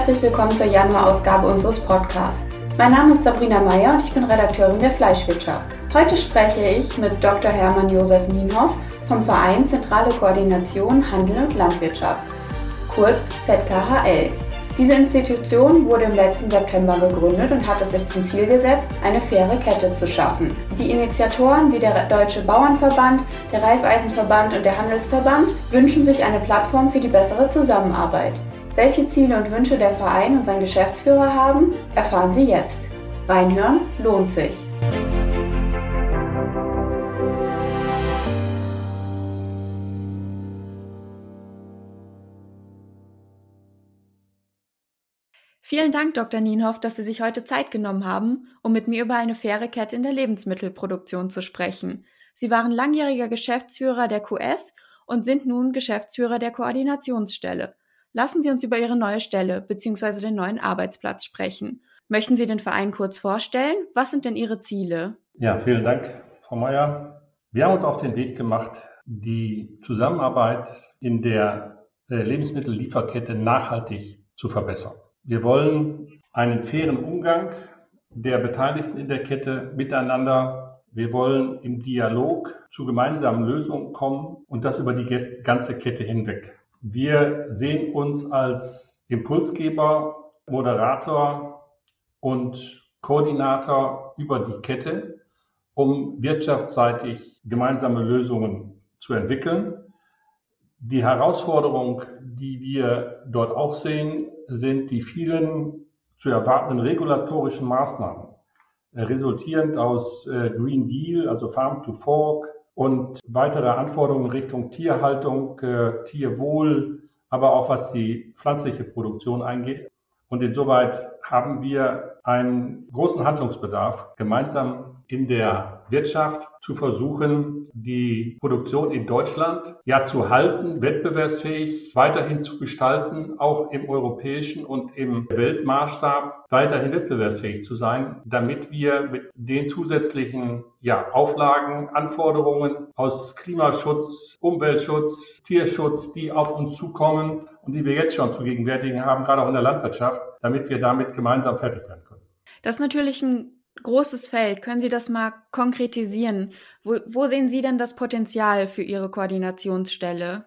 herzlich willkommen zur Januarausgabe unseres Podcasts. Mein Name ist Sabrina Meyer und ich bin Redakteurin der Fleischwirtschaft. Heute spreche ich mit Dr. Hermann Josef Nienhoff vom Verein Zentrale Koordination Handel und Landwirtschaft, kurz ZKHL. Diese Institution wurde im letzten September gegründet und hat es sich zum Ziel gesetzt, eine faire Kette zu schaffen. Die Initiatoren wie der Deutsche Bauernverband, der Raiffeisenverband und der Handelsverband wünschen sich eine Plattform für die bessere Zusammenarbeit. Welche Ziele und Wünsche der Verein und sein Geschäftsführer haben, erfahren Sie jetzt. Reinhören lohnt sich. Vielen Dank, Dr. Nienhoff, dass Sie sich heute Zeit genommen haben, um mit mir über eine faire Kette in der Lebensmittelproduktion zu sprechen. Sie waren langjähriger Geschäftsführer der QS und sind nun Geschäftsführer der Koordinationsstelle. Lassen Sie uns über Ihre neue Stelle bzw. den neuen Arbeitsplatz sprechen. Möchten Sie den Verein kurz vorstellen? Was sind denn Ihre Ziele? Ja, vielen Dank, Frau Mayer. Wir haben uns auf den Weg gemacht, die Zusammenarbeit in der äh, Lebensmittellieferkette nachhaltig zu verbessern. Wir wollen einen fairen Umgang der Beteiligten in der Kette miteinander. Wir wollen im Dialog zu gemeinsamen Lösungen kommen und das über die ganze Kette hinweg. Wir sehen uns als Impulsgeber, Moderator und Koordinator über die Kette, um wirtschaftsseitig gemeinsame Lösungen zu entwickeln. Die Herausforderung, die wir dort auch sehen, sind die vielen zu erwartenden regulatorischen Maßnahmen, resultierend aus äh, Green Deal, also Farm to Fork und weitere Anforderungen Richtung Tierhaltung, äh, Tierwohl, aber auch was die pflanzliche Produktion eingeht. Und insoweit haben wir einen großen Handlungsbedarf, gemeinsam in der Wirtschaft zu versuchen, die Produktion in Deutschland ja zu halten, wettbewerbsfähig weiterhin zu gestalten, auch im europäischen und im Weltmaßstab weiterhin wettbewerbsfähig zu sein, damit wir mit den zusätzlichen ja, Auflagen, Anforderungen aus Klimaschutz, Umweltschutz, Tierschutz, die auf uns zukommen und die wir jetzt schon zu gegenwärtigen haben, gerade auch in der Landwirtschaft, damit wir damit gemeinsam fertig werden können. Das ist natürlich ein großes Feld. Können Sie das mal konkretisieren? Wo, wo sehen Sie denn das Potenzial für Ihre Koordinationsstelle?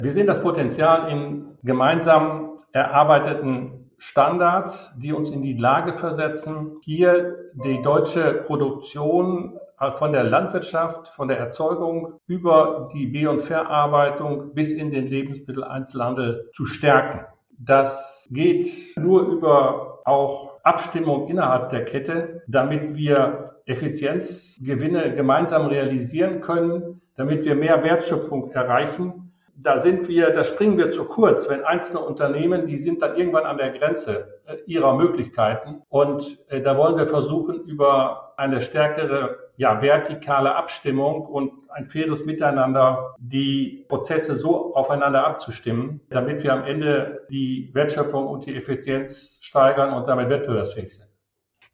Wir sehen das Potenzial in gemeinsam erarbeiteten Standards, die uns in die Lage versetzen, hier die deutsche Produktion von der Landwirtschaft, von der Erzeugung über die B- und Verarbeitung bis in den Lebensmitteleinzelhandel zu stärken. Das geht nur über auch Abstimmung innerhalb der Kette, damit wir Effizienzgewinne gemeinsam realisieren können, damit wir mehr Wertschöpfung erreichen. Da sind wir, da springen wir zu kurz, wenn einzelne Unternehmen, die sind dann irgendwann an der Grenze äh, ihrer Möglichkeiten. Und äh, da wollen wir versuchen, über eine stärkere ja, vertikale Abstimmung und ein faires Miteinander, die Prozesse so aufeinander abzustimmen, damit wir am Ende die Wertschöpfung und die Effizienz steigern und damit wettbewerbsfähig sind.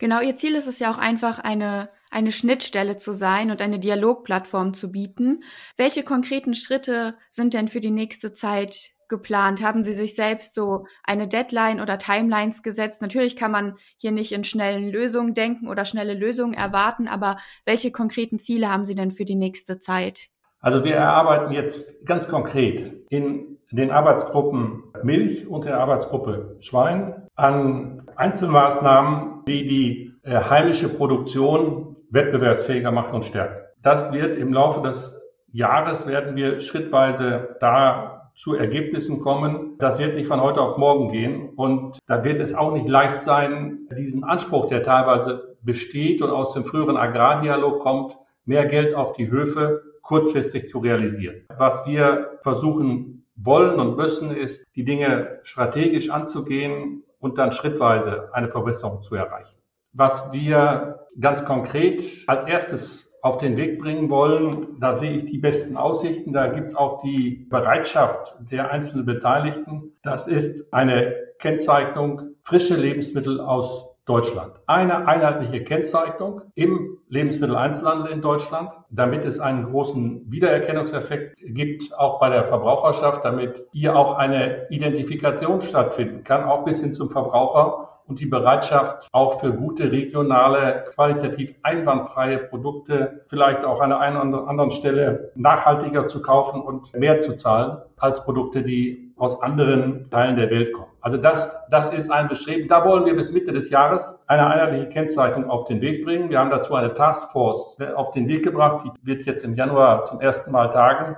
Genau, Ihr Ziel ist es ja auch einfach, eine, eine Schnittstelle zu sein und eine Dialogplattform zu bieten. Welche konkreten Schritte sind denn für die nächste Zeit geplant? Haben Sie sich selbst so eine Deadline oder Timelines gesetzt? Natürlich kann man hier nicht in schnellen Lösungen denken oder schnelle Lösungen erwarten, aber welche konkreten Ziele haben Sie denn für die nächste Zeit? Also wir erarbeiten jetzt ganz konkret in den Arbeitsgruppen Milch und der Arbeitsgruppe Schwein an Einzelmaßnahmen, die die äh, heimische Produktion wettbewerbsfähiger machen und stärken. Das wird im Laufe des Jahres werden wir schrittweise da zu Ergebnissen kommen. Das wird nicht von heute auf morgen gehen. Und da wird es auch nicht leicht sein, diesen Anspruch, der teilweise besteht und aus dem früheren Agrardialog kommt, mehr Geld auf die Höfe kurzfristig zu realisieren. Was wir versuchen wollen und müssen, ist, die Dinge strategisch anzugehen und dann schrittweise eine Verbesserung zu erreichen. Was wir ganz konkret als erstes auf den Weg bringen wollen. Da sehe ich die besten Aussichten. Da gibt es auch die Bereitschaft der einzelnen Beteiligten. Das ist eine Kennzeichnung frische Lebensmittel aus Deutschland. Eine einheitliche Kennzeichnung im Lebensmitteleinzelhandel in Deutschland, damit es einen großen Wiedererkennungseffekt gibt, auch bei der Verbraucherschaft, damit hier auch eine Identifikation stattfinden kann, auch bis hin zum Verbraucher und die Bereitschaft auch für gute regionale, qualitativ einwandfreie Produkte vielleicht auch an einer anderen Stelle nachhaltiger zu kaufen und mehr zu zahlen als Produkte, die aus anderen Teilen der Welt kommen. Also das, das ist ein Bestreben. Da wollen wir bis Mitte des Jahres eine einheitliche Kennzeichnung auf den Weg bringen. Wir haben dazu eine Taskforce auf den Weg gebracht. Die wird jetzt im Januar zum ersten Mal tagen.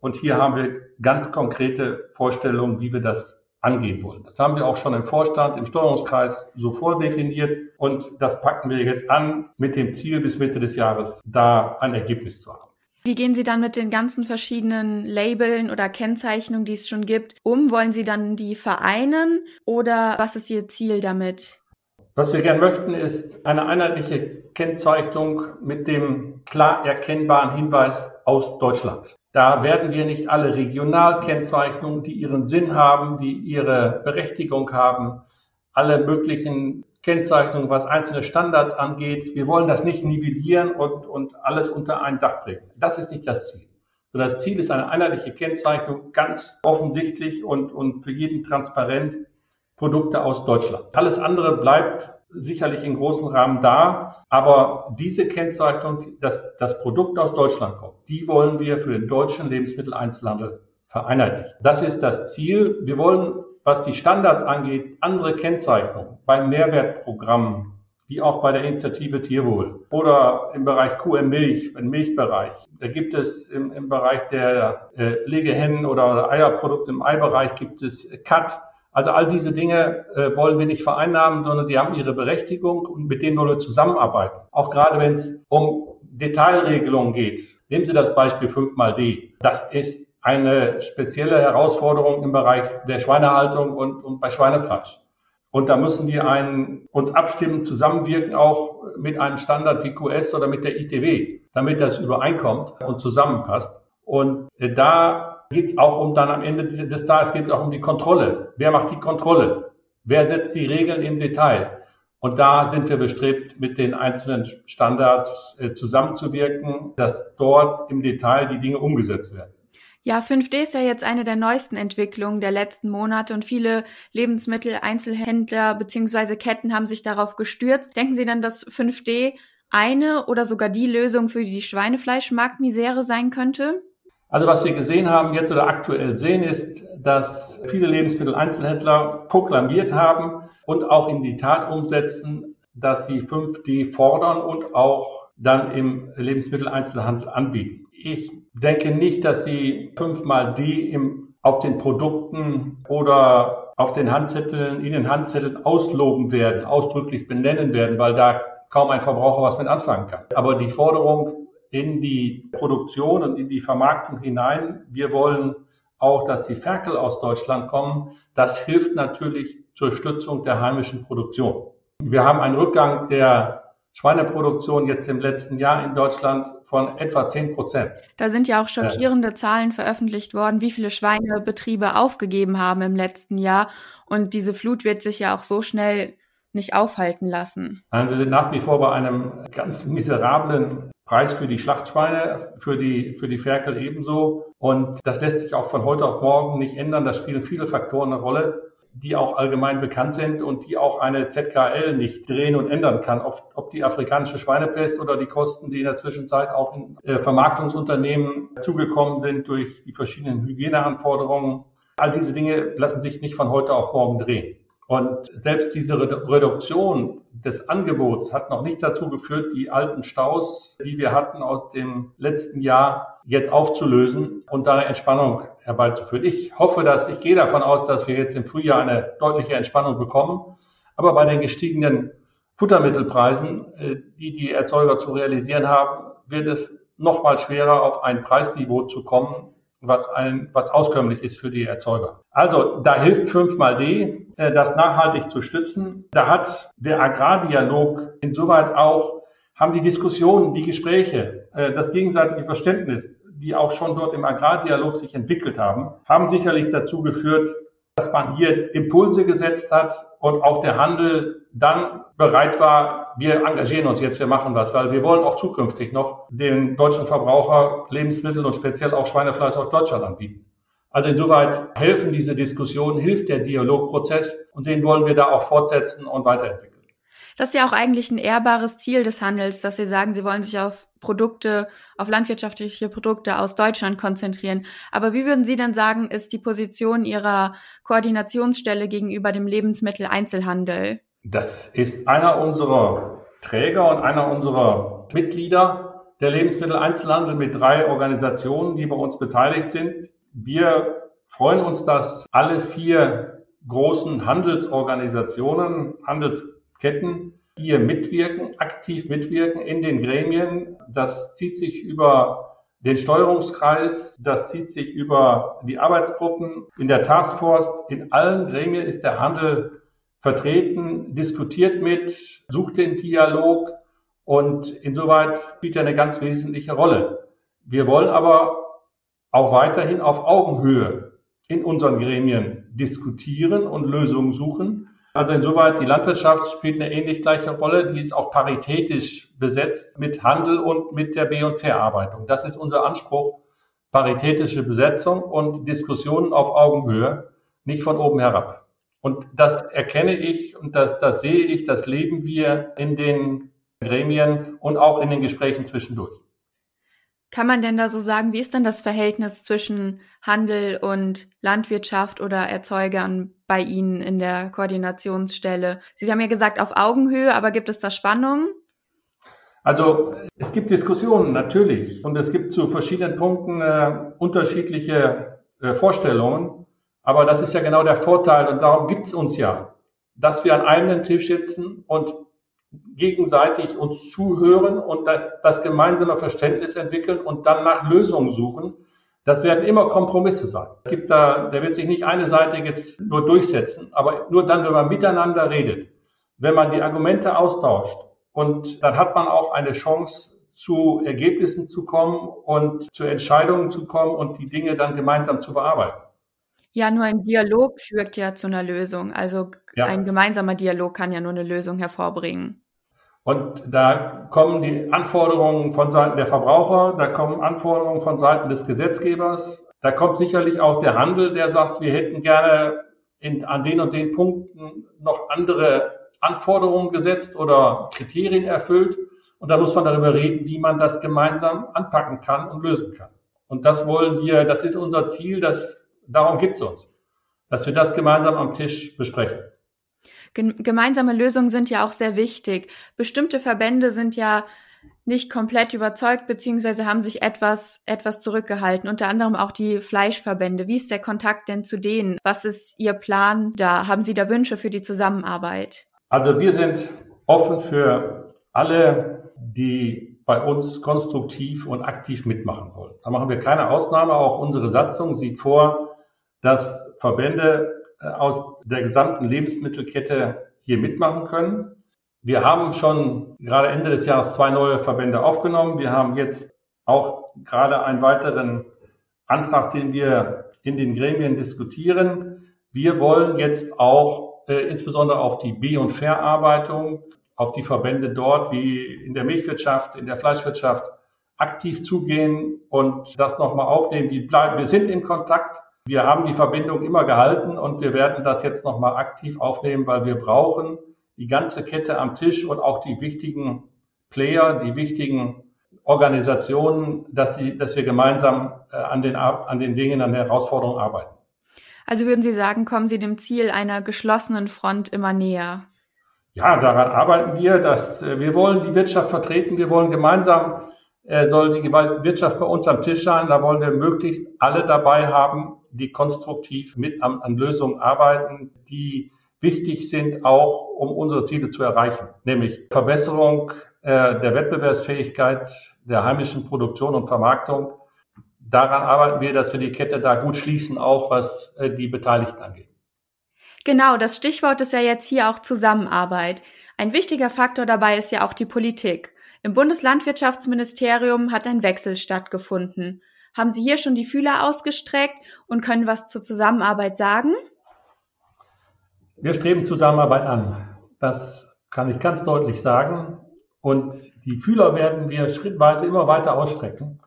Und hier haben wir ganz konkrete Vorstellungen, wie wir das angehen wollen. Das haben wir auch schon im Vorstand, im Steuerungskreis so vordefiniert und das packen wir jetzt an mit dem Ziel, bis Mitte des Jahres da ein Ergebnis zu haben. Wie gehen Sie dann mit den ganzen verschiedenen Labeln oder Kennzeichnungen, die es schon gibt, um? Wollen Sie dann die vereinen oder was ist Ihr Ziel damit? Was wir gern möchten, ist eine einheitliche Kennzeichnung mit dem klar erkennbaren Hinweis aus Deutschland. Da werden wir nicht alle Regionalkennzeichnungen, die ihren Sinn haben, die ihre Berechtigung haben, alle möglichen Kennzeichnungen, was einzelne Standards angeht. Wir wollen das nicht nivellieren und, und alles unter ein Dach bringen. Das ist nicht das Ziel. Das Ziel ist eine einheitliche Kennzeichnung, ganz offensichtlich und, und für jeden transparent Produkte aus Deutschland. Alles andere bleibt sicherlich in großem Rahmen da, aber diese Kennzeichnung, dass das Produkt aus Deutschland kommt, die wollen wir für den deutschen Lebensmitteleinzelhandel vereinheitlichen. Das ist das Ziel. Wir wollen, was die Standards angeht, andere Kennzeichnungen beim Mehrwertprogramm, wie auch bei der Initiative Tierwohl oder im Bereich QM Milch, im Milchbereich. Da gibt es im, im Bereich der äh, Legehennen oder Eierprodukte im Eibereich gibt es CAT also all diese Dinge äh, wollen wir nicht vereinnahmen, sondern die haben ihre Berechtigung und mit denen wollen wir zusammenarbeiten. Auch gerade wenn es um Detailregelungen geht. Nehmen Sie das Beispiel 5x-D. Das ist eine spezielle Herausforderung im Bereich der Schweinehaltung und, und bei Schweinefleisch. Und da müssen wir einen, uns abstimmen, zusammenwirken, auch mit einem Standard wie QS oder mit der ITW, damit das übereinkommt und zusammenpasst. Und äh, da geht es auch um dann am Ende des Tages geht es auch um die Kontrolle. Wer macht die Kontrolle? Wer setzt die Regeln im Detail? Und da sind wir bestrebt, mit den einzelnen Standards äh, zusammenzuwirken, dass dort im Detail die Dinge umgesetzt werden. Ja, 5D ist ja jetzt eine der neuesten Entwicklungen der letzten Monate und viele Lebensmittel-Einzelhändler bzw. Ketten haben sich darauf gestürzt. Denken Sie dann, dass 5D eine oder sogar die Lösung für die Schweinefleischmarktmisere sein könnte? Also was wir gesehen haben, jetzt oder aktuell sehen, ist, dass viele Lebensmitteleinzelhändler proklamiert haben und auch in die Tat umsetzen, dass sie 5D fordern und auch dann im Lebensmitteleinzelhandel anbieten. Ich denke nicht, dass sie fünfmal D im, auf den Produkten oder auf den Handzetteln, in den Handzetteln ausloben werden, ausdrücklich benennen werden, weil da kaum ein Verbraucher was mit anfangen kann. Aber die Forderung, in die Produktion und in die Vermarktung hinein. Wir wollen auch, dass die Ferkel aus Deutschland kommen. Das hilft natürlich zur Stützung der heimischen Produktion. Wir haben einen Rückgang der Schweineproduktion jetzt im letzten Jahr in Deutschland von etwa 10 Prozent. Da sind ja auch schockierende ja. Zahlen veröffentlicht worden, wie viele Schweinebetriebe aufgegeben haben im letzten Jahr. Und diese Flut wird sich ja auch so schnell nicht aufhalten lassen. Nein, wir sind nach wie vor bei einem ganz miserablen Preis für die Schlachtschweine, für die, für die Ferkel ebenso. Und das lässt sich auch von heute auf morgen nicht ändern. Da spielen viele Faktoren eine Rolle, die auch allgemein bekannt sind und die auch eine ZKL nicht drehen und ändern kann. Ob, ob die afrikanische Schweinepest oder die Kosten, die in der Zwischenzeit auch in äh, Vermarktungsunternehmen zugekommen sind durch die verschiedenen Hygieneanforderungen. All diese Dinge lassen sich nicht von heute auf morgen drehen. Und selbst diese Reduktion des Angebots hat noch nicht dazu geführt, die alten Staus, die wir hatten aus dem letzten Jahr, jetzt aufzulösen und da eine Entspannung herbeizuführen. Ich hoffe, dass ich gehe davon aus, dass wir jetzt im Frühjahr eine deutliche Entspannung bekommen. Aber bei den gestiegenen Futtermittelpreisen, äh, die die Erzeuger zu realisieren haben, wird es noch mal schwerer, auf ein Preisniveau zu kommen, was, ein, was auskömmlich ist für die Erzeuger. Also da hilft 5 mal D, das nachhaltig zu stützen. Da hat der Agrardialog insoweit auch, haben die Diskussionen, die Gespräche, äh, das gegenseitige Verständnis, die auch schon dort im Agrardialog sich entwickelt haben, haben sicherlich dazu geführt, dass man hier Impulse gesetzt hat und auch der Handel dann bereit war, wir engagieren uns jetzt, wir machen was, weil wir wollen auch zukünftig noch den deutschen Verbraucher Lebensmittel und speziell auch Schweinefleisch aus Deutschland anbieten. Also insoweit helfen diese Diskussionen, hilft der Dialogprozess und den wollen wir da auch fortsetzen und weiterentwickeln. Das ist ja auch eigentlich ein ehrbares Ziel des Handels, dass Sie sagen, Sie wollen sich auf Produkte, auf landwirtschaftliche Produkte aus Deutschland konzentrieren. Aber wie würden Sie denn sagen, ist die Position Ihrer Koordinationsstelle gegenüber dem Lebensmitteleinzelhandel? Das ist einer unserer Träger und einer unserer Mitglieder der Lebensmitteleinzelhandel mit drei Organisationen, die bei uns beteiligt sind. Wir freuen uns, dass alle vier großen Handelsorganisationen, Handels Ketten hier mitwirken, aktiv mitwirken in den Gremien. Das zieht sich über den Steuerungskreis, das zieht sich über die Arbeitsgruppen in der Taskforce. In allen Gremien ist der Handel vertreten, diskutiert mit, sucht den Dialog und insoweit spielt er eine ganz wesentliche Rolle. Wir wollen aber auch weiterhin auf Augenhöhe in unseren Gremien diskutieren und Lösungen suchen. Also insoweit, die Landwirtschaft spielt eine ähnlich gleiche Rolle. Die ist auch paritätisch besetzt mit Handel und mit der B- und Verarbeitung. Das ist unser Anspruch, paritätische Besetzung und Diskussionen auf Augenhöhe, nicht von oben herab. Und das erkenne ich und das, das sehe ich, das leben wir in den Gremien und auch in den Gesprächen zwischendurch. Kann man denn da so sagen, wie ist denn das Verhältnis zwischen Handel und Landwirtschaft oder Erzeugern bei Ihnen in der Koordinationsstelle? Sie haben ja gesagt, auf Augenhöhe, aber gibt es da Spannungen? Also es gibt Diskussionen natürlich und es gibt zu verschiedenen Punkten äh, unterschiedliche äh, Vorstellungen, aber das ist ja genau der Vorteil und darum gibt es uns ja, dass wir an einem Tisch sitzen und gegenseitig uns zuhören und das gemeinsame Verständnis entwickeln und dann nach Lösungen suchen. Das werden immer Kompromisse sein. Es gibt da, der wird sich nicht eine Seite jetzt nur durchsetzen, aber nur dann, wenn man miteinander redet, wenn man die Argumente austauscht und dann hat man auch eine Chance, zu Ergebnissen zu kommen und zu Entscheidungen zu kommen und die Dinge dann gemeinsam zu bearbeiten. Ja, nur ein Dialog führt ja zu einer Lösung. Also ja. ein gemeinsamer Dialog kann ja nur eine Lösung hervorbringen. Und da kommen die Anforderungen von Seiten der Verbraucher, da kommen Anforderungen von Seiten des Gesetzgebers, da kommt sicherlich auch der Handel, der sagt, wir hätten gerne in, an den und den Punkten noch andere Anforderungen gesetzt oder Kriterien erfüllt. Und da muss man darüber reden, wie man das gemeinsam anpacken kann und lösen kann. Und das wollen wir, das ist unser Ziel, das, darum gibt es uns, dass wir das gemeinsam am Tisch besprechen. Gemeinsame Lösungen sind ja auch sehr wichtig. Bestimmte Verbände sind ja nicht komplett überzeugt, beziehungsweise haben sich etwas, etwas zurückgehalten, unter anderem auch die Fleischverbände. Wie ist der Kontakt denn zu denen? Was ist Ihr Plan da? Haben Sie da Wünsche für die Zusammenarbeit? Also wir sind offen für alle, die bei uns konstruktiv und aktiv mitmachen wollen. Da machen wir keine Ausnahme. Auch unsere Satzung sieht vor, dass Verbände aus der gesamten Lebensmittelkette hier mitmachen können. Wir haben schon gerade Ende des Jahres zwei neue Verbände aufgenommen. Wir haben jetzt auch gerade einen weiteren Antrag, den wir in den Gremien diskutieren. Wir wollen jetzt auch äh, insbesondere auf die B- und Verarbeitung, auf die Verbände dort wie in der Milchwirtschaft, in der Fleischwirtschaft aktiv zugehen und das nochmal aufnehmen. Wir, bleiben, wir sind in Kontakt wir haben die Verbindung immer gehalten und wir werden das jetzt nochmal aktiv aufnehmen, weil wir brauchen die ganze Kette am Tisch und auch die wichtigen Player, die wichtigen Organisationen, dass, sie, dass wir gemeinsam äh, an, den, an den Dingen, an den Herausforderungen arbeiten. Also würden Sie sagen, kommen Sie dem Ziel einer geschlossenen Front immer näher? Ja, daran arbeiten wir. Dass, äh, wir wollen die Wirtschaft vertreten. Wir wollen gemeinsam, äh, soll die Wirtschaft bei uns am Tisch sein. Da wollen wir möglichst alle dabei haben, die konstruktiv mit an, an Lösungen arbeiten, die wichtig sind, auch um unsere Ziele zu erreichen, nämlich Verbesserung äh, der Wettbewerbsfähigkeit der heimischen Produktion und Vermarktung. Daran arbeiten wir, dass wir die Kette da gut schließen, auch was äh, die Beteiligten angeht. Genau, das Stichwort ist ja jetzt hier auch Zusammenarbeit. Ein wichtiger Faktor dabei ist ja auch die Politik. Im Bundeslandwirtschaftsministerium hat ein Wechsel stattgefunden. Haben Sie hier schon die Fühler ausgestreckt und können was zur Zusammenarbeit sagen? Wir streben Zusammenarbeit an. Das kann ich ganz deutlich sagen. Und die Fühler werden wir schrittweise immer weiter ausstrecken,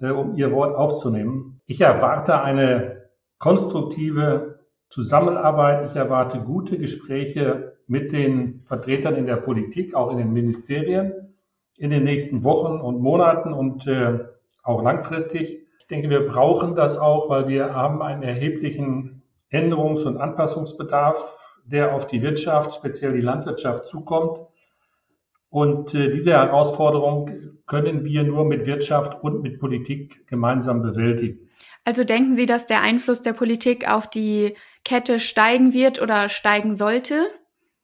äh, um Ihr Wort aufzunehmen. Ich erwarte eine konstruktive Zusammenarbeit. Ich erwarte gute Gespräche mit den Vertretern in der Politik, auch in den Ministerien in den nächsten Wochen und Monaten und äh, auch langfristig. Ich denke, wir brauchen das auch, weil wir haben einen erheblichen Änderungs- und Anpassungsbedarf der auf die Wirtschaft, speziell die Landwirtschaft zukommt. Und äh, diese Herausforderung können wir nur mit Wirtschaft und mit Politik gemeinsam bewältigen. Also denken Sie, dass der Einfluss der Politik auf die Kette steigen wird oder steigen sollte?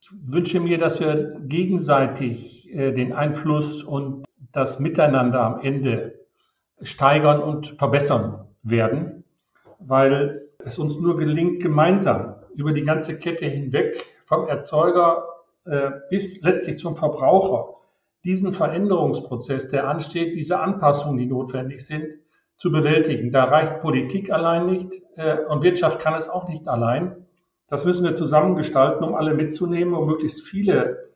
Ich wünsche mir, dass wir gegenseitig äh, den Einfluss und das Miteinander am Ende steigern und verbessern werden, weil es uns nur gelingt, gemeinsam über die ganze Kette hinweg, vom Erzeuger äh, bis letztlich zum Verbraucher, diesen Veränderungsprozess, der ansteht, diese Anpassungen, die notwendig sind, zu bewältigen. Da reicht Politik allein nicht äh, und Wirtschaft kann es auch nicht allein. Das müssen wir zusammengestalten, um alle mitzunehmen, um möglichst viele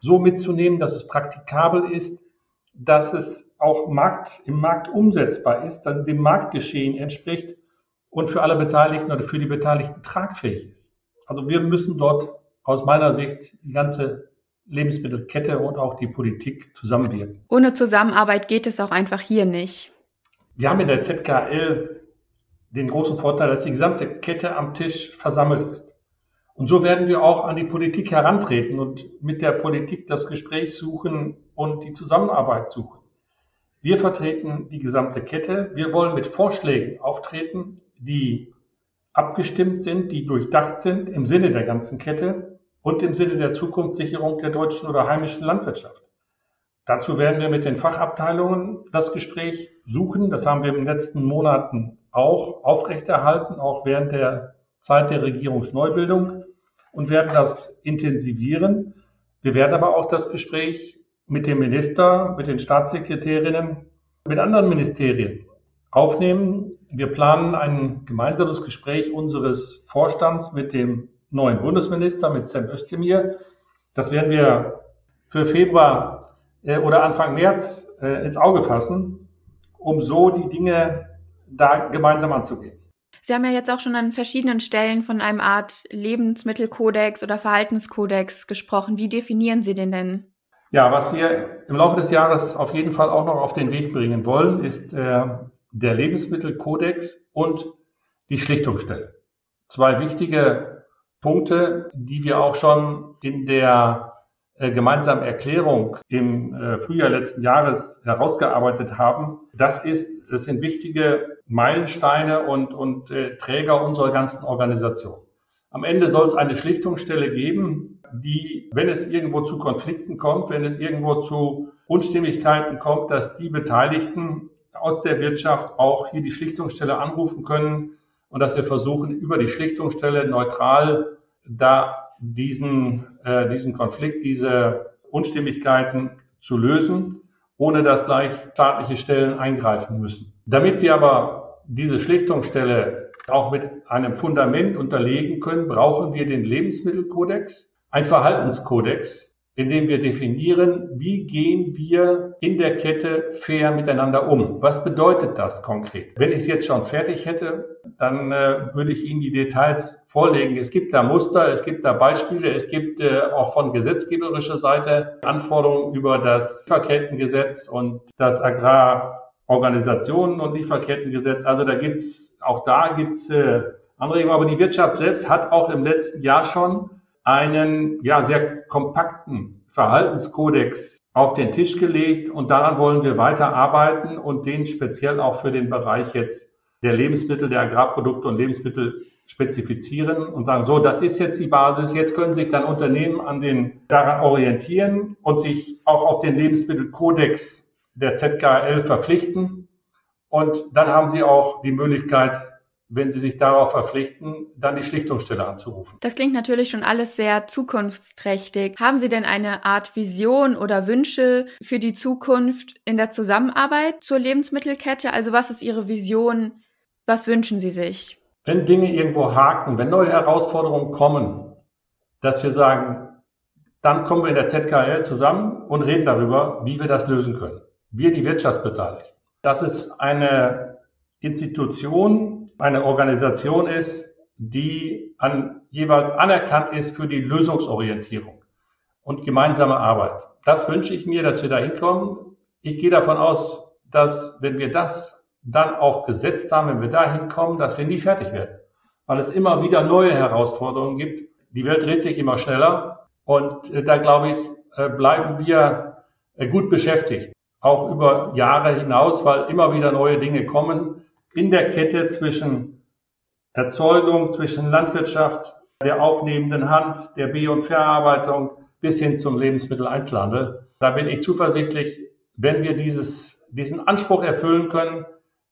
so mitzunehmen, dass es praktikabel ist, dass es auch Markt, im Markt umsetzbar ist, dann dem Marktgeschehen entspricht und für alle Beteiligten oder für die Beteiligten tragfähig ist. Also wir müssen dort aus meiner Sicht die ganze Lebensmittelkette und auch die Politik zusammenwirken. Ohne Zusammenarbeit geht es auch einfach hier nicht. Wir haben in der ZKL den großen Vorteil, dass die gesamte Kette am Tisch versammelt ist. Und so werden wir auch an die Politik herantreten und mit der Politik das Gespräch suchen und die Zusammenarbeit suchen. Wir vertreten die gesamte Kette. Wir wollen mit Vorschlägen auftreten, die abgestimmt sind, die durchdacht sind im Sinne der ganzen Kette und im Sinne der Zukunftssicherung der deutschen oder heimischen Landwirtschaft. Dazu werden wir mit den Fachabteilungen das Gespräch suchen. Das haben wir in den letzten Monaten auch aufrechterhalten, auch während der Zeit der Regierungsneubildung und werden das intensivieren. Wir werden aber auch das Gespräch mit dem Minister, mit den Staatssekretärinnen, mit anderen Ministerien aufnehmen, wir planen ein gemeinsames Gespräch unseres Vorstands mit dem neuen Bundesminister, mit Sam Özdemir. Das werden wir für Februar äh, oder Anfang März äh, ins Auge fassen, um so die Dinge da gemeinsam anzugehen. Sie haben ja jetzt auch schon an verschiedenen Stellen von einem Art Lebensmittelkodex oder Verhaltenskodex gesprochen. Wie definieren Sie den denn? Ja, was wir im Laufe des Jahres auf jeden Fall auch noch auf den Weg bringen wollen, ist äh, der Lebensmittelkodex und die Schlichtungsstelle. Zwei wichtige Punkte, die wir auch schon in der äh, gemeinsamen Erklärung im äh, Frühjahr letzten Jahres herausgearbeitet haben. Das ist, das sind wichtige Meilensteine und, und äh, Träger unserer ganzen Organisation. Am Ende soll es eine Schlichtungsstelle geben, die, wenn es irgendwo zu Konflikten kommt, wenn es irgendwo zu Unstimmigkeiten kommt, dass die Beteiligten aus der Wirtschaft auch hier die Schlichtungsstelle anrufen können und dass wir versuchen, über die Schlichtungsstelle neutral da diesen, äh, diesen Konflikt, diese Unstimmigkeiten zu lösen, ohne dass gleich staatliche Stellen eingreifen müssen. Damit wir aber diese Schlichtungsstelle auch mit einem Fundament unterlegen können, brauchen wir den Lebensmittelkodex, ein Verhaltenskodex, indem wir definieren, wie gehen wir in der Kette fair miteinander um. Was bedeutet das konkret? Wenn ich es jetzt schon fertig hätte, dann äh, würde ich Ihnen die Details vorlegen. Es gibt da Muster, es gibt da Beispiele, es gibt äh, auch von gesetzgeberischer Seite Anforderungen über das Lieferkettengesetz und das Agrarorganisationen- und Lieferkettengesetz. Also da gibt's auch da gibt's äh, Anregungen, aber die Wirtschaft selbst hat auch im letzten Jahr schon einen ja, sehr kompakten Verhaltenskodex auf den Tisch gelegt und daran wollen wir weiter arbeiten und den speziell auch für den Bereich jetzt der Lebensmittel, der Agrarprodukte und Lebensmittel spezifizieren und sagen, so, das ist jetzt die Basis, jetzt können sich dann Unternehmen an den, daran orientieren und sich auch auf den Lebensmittelkodex der ZKL verpflichten. Und dann haben sie auch die Möglichkeit, wenn Sie sich darauf verpflichten, dann die Schlichtungsstelle anzurufen. Das klingt natürlich schon alles sehr zukunftsträchtig. Haben Sie denn eine Art Vision oder Wünsche für die Zukunft in der Zusammenarbeit zur Lebensmittelkette? Also was ist Ihre Vision? Was wünschen Sie sich? Wenn Dinge irgendwo haken, wenn neue Herausforderungen kommen, dass wir sagen, dann kommen wir in der ZKL zusammen und reden darüber, wie wir das lösen können. Wir, die Wirtschaftsbeteiligten. Dass es eine Institution, eine Organisation ist, die an, jeweils anerkannt ist für die Lösungsorientierung und gemeinsame Arbeit. Das wünsche ich mir, dass wir da hinkommen. Ich gehe davon aus, dass wenn wir das dann auch gesetzt haben, wenn wir da hinkommen, dass wir nie fertig werden. Weil es immer wieder neue Herausforderungen gibt. Die Welt dreht sich immer schneller und äh, da glaube ich, äh, bleiben wir äh, gut beschäftigt. Auch über Jahre hinaus, weil immer wieder neue Dinge kommen in der Kette zwischen Erzeugung, zwischen Landwirtschaft, der aufnehmenden Hand, der B- und Verarbeitung bis hin zum Lebensmitteleinzelhandel. Da bin ich zuversichtlich, wenn wir dieses, diesen Anspruch erfüllen können,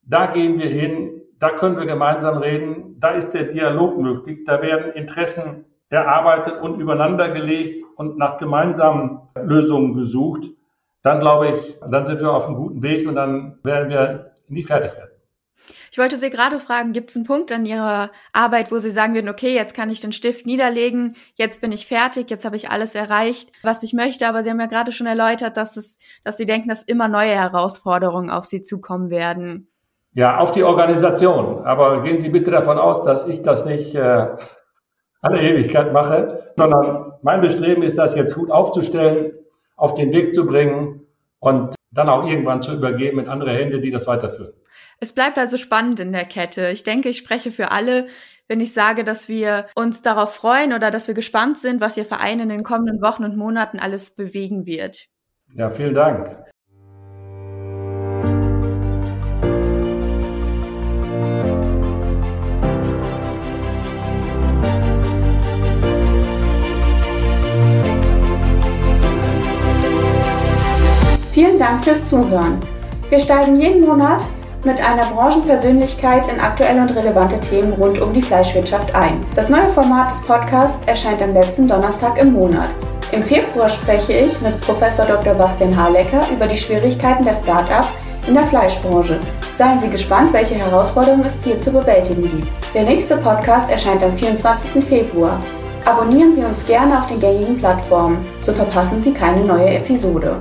da gehen wir hin, da können wir gemeinsam reden, da ist der Dialog möglich, da werden Interessen erarbeitet und übereinander gelegt und nach gemeinsamen Lösungen gesucht, dann glaube ich, dann sind wir auf einem guten Weg und dann werden wir nie fertig werden. Ich wollte Sie gerade fragen, gibt es einen Punkt an Ihrer Arbeit, wo Sie sagen würden, okay, jetzt kann ich den Stift niederlegen, jetzt bin ich fertig, jetzt habe ich alles erreicht, was ich möchte, aber Sie haben ja gerade schon erläutert, dass es, dass Sie denken, dass immer neue Herausforderungen auf Sie zukommen werden. Ja, auf die Organisation. Aber gehen Sie bitte davon aus, dass ich das nicht äh, alle Ewigkeit mache, sondern mein Bestreben ist, das jetzt gut aufzustellen, auf den Weg zu bringen und dann auch irgendwann zu übergeben in andere Hände, die das weiterführen. Es bleibt also spannend in der Kette. Ich denke, ich spreche für alle, wenn ich sage, dass wir uns darauf freuen oder dass wir gespannt sind, was Ihr Verein in den kommenden Wochen und Monaten alles bewegen wird. Ja, vielen Dank. Vielen Dank fürs Zuhören. Wir steigen jeden Monat mit einer Branchenpersönlichkeit in aktuelle und relevante Themen rund um die Fleischwirtschaft ein. Das neue Format des Podcasts erscheint am letzten Donnerstag im Monat. Im Februar spreche ich mit Professor Dr. Bastian Harlecker über die Schwierigkeiten der Startups in der Fleischbranche. Seien Sie gespannt, welche Herausforderungen es hier zu bewältigen gibt. Der nächste Podcast erscheint am 24. Februar. Abonnieren Sie uns gerne auf den gängigen Plattformen, so verpassen Sie keine neue Episode.